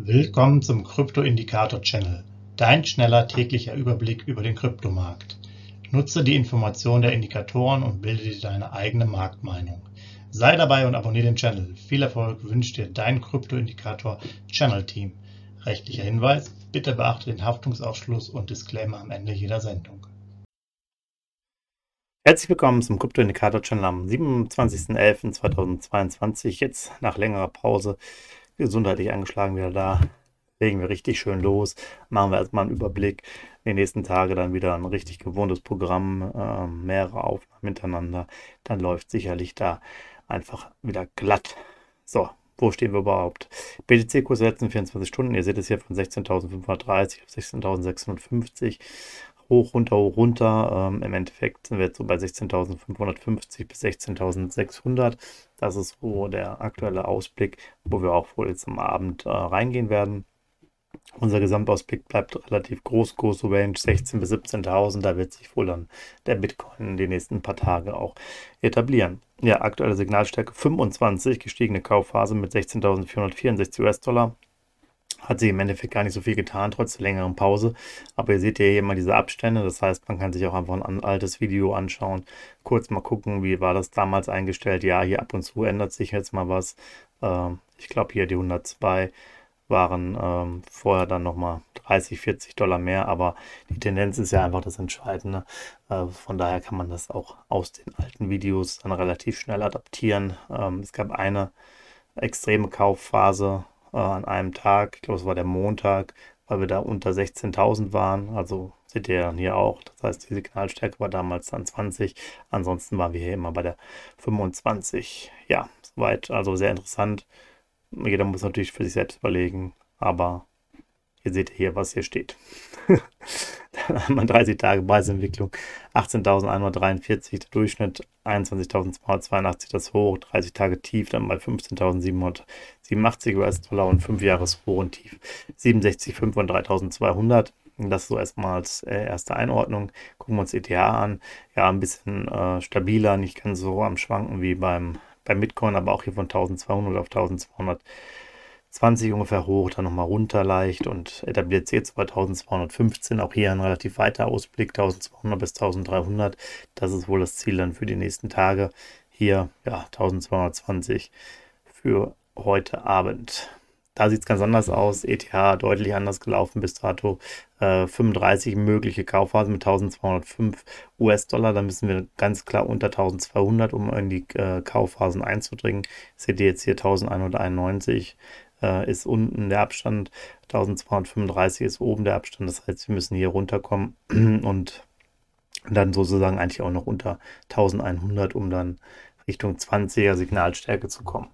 Willkommen zum Krypto-Indikator-Channel, dein schneller täglicher Überblick über den Kryptomarkt. Nutze die Informationen der Indikatoren und bilde dir deine eigene Marktmeinung. Sei dabei und abonniere den Channel. Viel Erfolg wünscht dir dein Krypto-Indikator-Channel-Team. Rechtlicher Hinweis, bitte beachte den Haftungsausschluss und Disclaimer am Ende jeder Sendung. Herzlich willkommen zum Krypto-Indikator-Channel am 27.11.2022. Jetzt nach längerer Pause gesundheitlich angeschlagen wieder da. Legen wir richtig schön los. Machen wir erstmal einen Überblick. Die nächsten Tage dann wieder ein richtig gewohntes Programm, äh, mehrere Aufnahmen hintereinander. Dann läuft sicherlich da einfach wieder glatt. So, wo stehen wir überhaupt? BTC-Kurs letzten 24 Stunden. Ihr seht es hier von 16.530 auf 16.650 hoch, runter, hoch, runter. Ähm, Im Endeffekt sind wir jetzt so bei 16.550 bis 16.600. Das ist so der aktuelle Ausblick, wo wir auch wohl jetzt am Abend äh, reingehen werden. Unser Gesamtausblick bleibt relativ groß, große Range 16.000 bis 17.000. Da wird sich wohl dann der Bitcoin in den nächsten paar Tagen auch etablieren. Ja, aktuelle Signalstärke 25, gestiegene Kaufphase mit 16.464 US-Dollar hat sich im Endeffekt gar nicht so viel getan, trotz der längeren Pause. Aber ihr seht ja hier immer diese Abstände. Das heißt, man kann sich auch einfach ein altes Video anschauen. Kurz mal gucken, wie war das damals eingestellt. Ja, hier ab und zu ändert sich jetzt mal was. Ähm, ich glaube, hier die 102 waren ähm, vorher dann nochmal 30, 40 Dollar mehr. Aber die Tendenz ist ja einfach das Entscheidende. Äh, von daher kann man das auch aus den alten Videos dann relativ schnell adaptieren. Ähm, es gab eine extreme Kaufphase äh, an einem Tag, ich glaube es war der Montag, weil wir da unter 16.000 waren. Also seht ihr dann hier auch. Das heißt, die Signalstärke war damals dann 20. Ansonsten waren wir hier immer bei der 25. Ja, soweit. Also sehr interessant. Jeder muss natürlich für sich selbst überlegen, aber Ihr seht hier, was hier steht. Dann haben wir 30 Tage Preisentwicklung, 18.143 der Durchschnitt, 21.282 das Hoch, 30 Tage tief, dann bei 15.787 US-Dollar und 5 Jahres Hoch und Tief 67,5 und 3.200. Das so erstmal als äh, erste Einordnung. Gucken wir uns ETH an. Ja, ein bisschen äh, stabiler, nicht ganz so am Schwanken wie beim, beim Bitcoin, aber auch hier von 1200 auf 1200. 20 ungefähr hoch, dann nochmal runter leicht und etabliert sich jetzt bei 1215. Auch hier ein relativ weiter Ausblick, 1200 bis 1300. Das ist wohl das Ziel dann für die nächsten Tage. Hier, ja, 1220 für heute Abend. Da sieht es ganz anders aus. ETH deutlich anders gelaufen bis dato. Äh, 35 mögliche Kaufphasen mit 1205 US-Dollar. Da müssen wir ganz klar unter 1200, um in die äh, Kaufphasen einzudringen. Seht ihr jetzt hier 1191 äh, ist unten der Abstand, 1235 ist oben der Abstand. Das heißt, wir müssen hier runterkommen und dann sozusagen eigentlich auch noch unter 1100, um dann Richtung 20er Signalstärke zu kommen.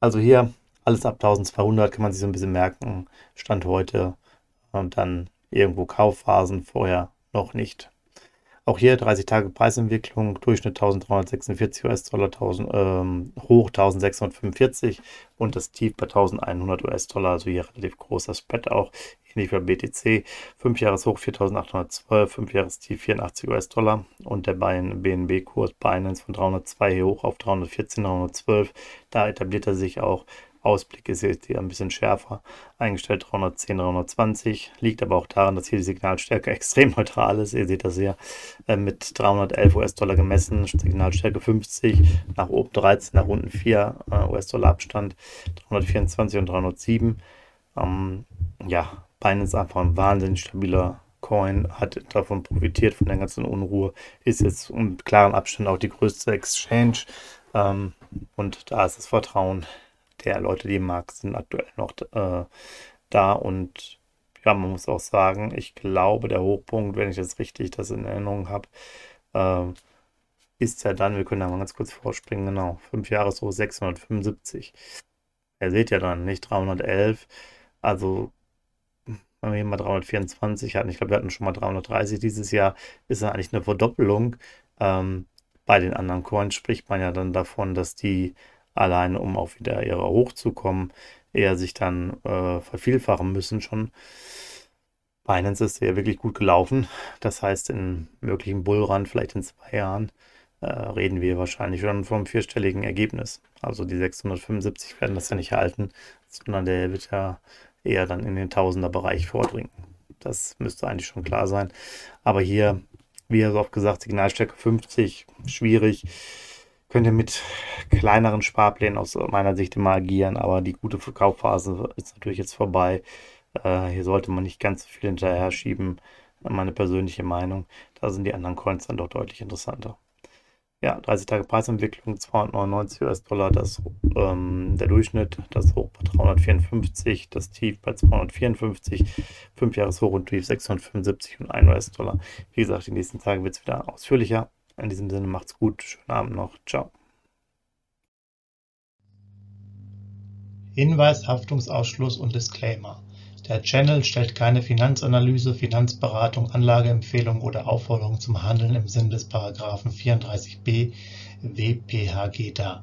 Also hier alles ab 1200 kann man sich so ein bisschen merken. Stand heute und dann irgendwo Kaufphasen, vorher noch nicht. Auch hier 30 Tage Preisentwicklung, Durchschnitt 1346 US-Dollar, ähm, hoch 1645 und das Tief bei 1100 US-Dollar, also hier relativ großer Spread auch, ähnlich wie bei BTC. 5 Jahres Hoch 4812, 5 Jahres Tief 84 US-Dollar und der BNB-Kurs Binance von 302 hier hoch auf 314, 312. Da etabliert er sich auch Ausblick ist jetzt hier ein bisschen schärfer eingestellt, 310, 320. Liegt aber auch daran, dass hier die Signalstärke extrem neutral ist. Ihr seht das hier äh, mit 311 US-Dollar gemessen, Signalstärke 50, nach oben 13, nach unten 4 äh, US-Dollar Abstand, 324 und 307. Ähm, ja, Binance ist einfach ein wahnsinnig stabiler Coin, hat davon profitiert, von der ganzen Unruhe, ist jetzt mit klaren Abstand auch die größte Exchange. Ähm, und da ist das Vertrauen der Leute, die im Markt sind, aktuell noch äh, da. Und ja, man muss auch sagen, ich glaube, der Hochpunkt, wenn ich jetzt richtig das in Erinnerung habe, äh, ist ja dann, wir können da mal ganz kurz vorspringen, genau, 5 Jahre so 675. Ihr seht ja dann, nicht 311. Also, wenn wir hier mal 324 hatten, ich glaube, wir hatten schon mal 330 dieses Jahr, ist ja eigentlich eine Verdoppelung. Ähm, bei den anderen Coins spricht man ja dann davon, dass die alleine um auch wieder ihre hochzukommen, eher sich dann äh, vervielfachen müssen schon. Binance ist ja wirklich gut gelaufen. Das heißt, in möglichen Bullrun, vielleicht in zwei Jahren, äh, reden wir wahrscheinlich schon vom vierstelligen Ergebnis. Also die 675 werden das ja nicht halten, sondern der wird ja eher dann in den Tausender-Bereich vordringen. Das müsste eigentlich schon klar sein. Aber hier, wie so oft gesagt, Signalstärke 50, schwierig. Könnt ihr mit kleineren Sparplänen aus meiner Sicht immer agieren, aber die gute Verkaufphase ist natürlich jetzt vorbei. Äh, hier sollte man nicht ganz so viel hinterher schieben, meine persönliche Meinung. Da sind die anderen Coins dann doch deutlich interessanter. Ja, 30 Tage Preisentwicklung 299 US-Dollar, ähm, der Durchschnitt, das Hoch bei 354, das Tief bei 254, 5 Jahres Hoch und Tief 675 und 1 US-Dollar. Wie gesagt, die nächsten Tage wird es wieder ausführlicher. In diesem Sinne macht's gut, schönen Abend noch, ciao. Hinweis, Haftungsausschluss und Disclaimer. Der Channel stellt keine Finanzanalyse, Finanzberatung, Anlageempfehlung oder Aufforderung zum Handeln im Sinne des § 34b WPHG dar.